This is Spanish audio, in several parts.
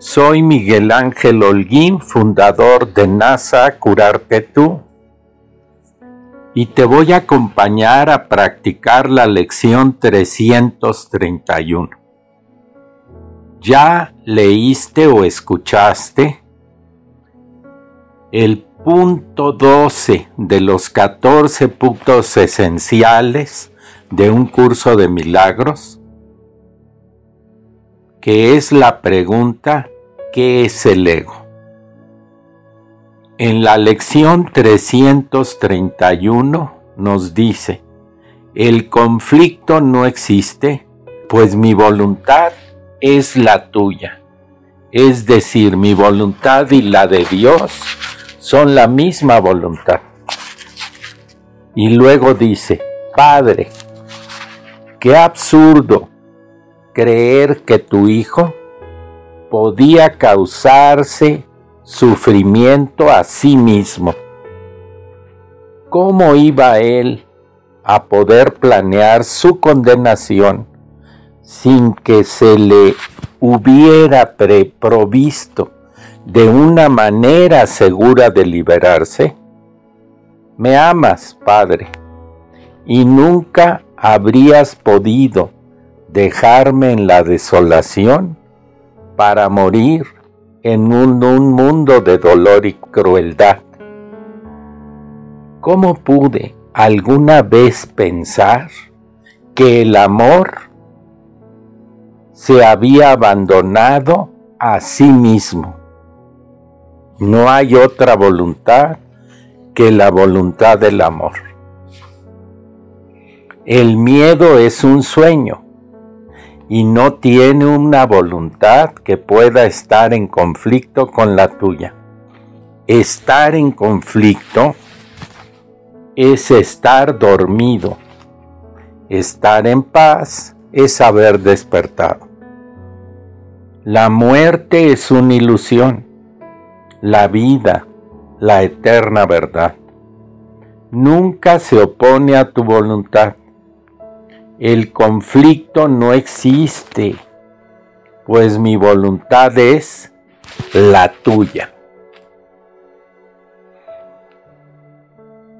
soy Miguel Ángel Holguín, fundador de NASA Curarte Tú, y te voy a acompañar a practicar la lección 331. ¿Ya leíste o escuchaste? El punto 12 de los 14 puntos esenciales de un curso de milagros que es la pregunta ¿qué es el ego? En la lección 331 nos dice, el conflicto no existe, pues mi voluntad es la tuya. Es decir, mi voluntad y la de Dios son la misma voluntad. Y luego dice, Padre, qué absurdo creer que tu hijo podía causarse sufrimiento a sí mismo. ¿Cómo iba él a poder planear su condenación sin que se le hubiera preprovisto de una manera segura de liberarse? Me amas, Padre, y nunca habrías podido dejarme en la desolación para morir en un, mundo de dolor y crueldad. ¿Cómo pude alguna vez pensar que el amor se había abandonado a sí mismo? No hay otra voluntad que la voluntad del amor. El miedo es un sueño y no tiene una voluntad que pueda estar en conflicto con la tuya. Estar en conflicto es estar dormido. Estar en paz es haber despertado. La muerte es una ilusión. La vida, la eterna verdad, nunca se opone a tu voluntad el conflicto no existe, pues mi voluntad es la tuya.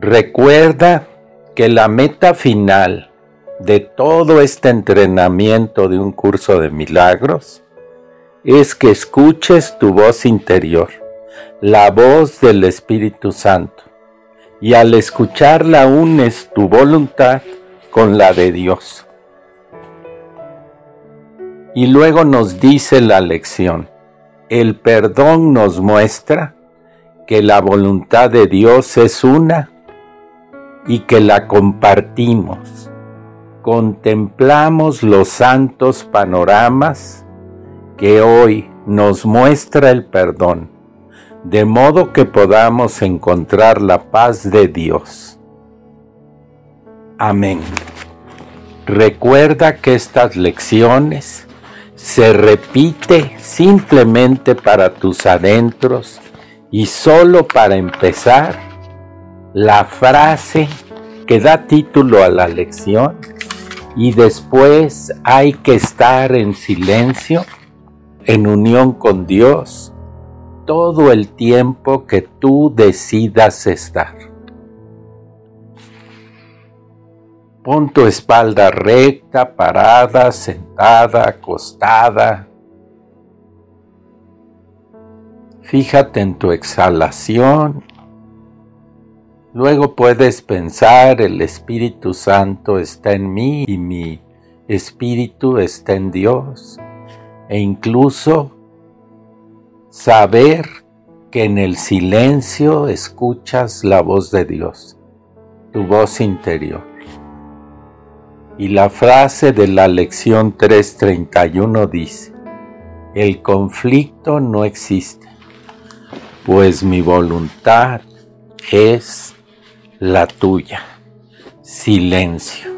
Recuerda que la meta final de todo este entrenamiento de un curso de milagros es que escuches tu voz interior, la voz del Espíritu Santo, y al escucharla unes tu voluntad con la de Dios. Y luego nos dice la lección, el perdón nos muestra que la voluntad de Dios es una y que la compartimos. Contemplamos los santos panoramas que hoy nos muestra el perdón, de modo que podamos encontrar la paz de Dios. Amén. Recuerda que estas lecciones se repite simplemente para tus adentros y solo para empezar la frase que da título a la lección y después hay que estar en silencio, en unión con Dios, todo el tiempo que tú decidas estar. Pon tu espalda recta, parada, sentada, acostada. Fíjate en tu exhalación. Luego puedes pensar, el Espíritu Santo está en mí y mi Espíritu está en Dios. E incluso saber que en el silencio escuchas la voz de Dios, tu voz interior. Y la frase de la lección 331 dice, el conflicto no existe, pues mi voluntad es la tuya. Silencio.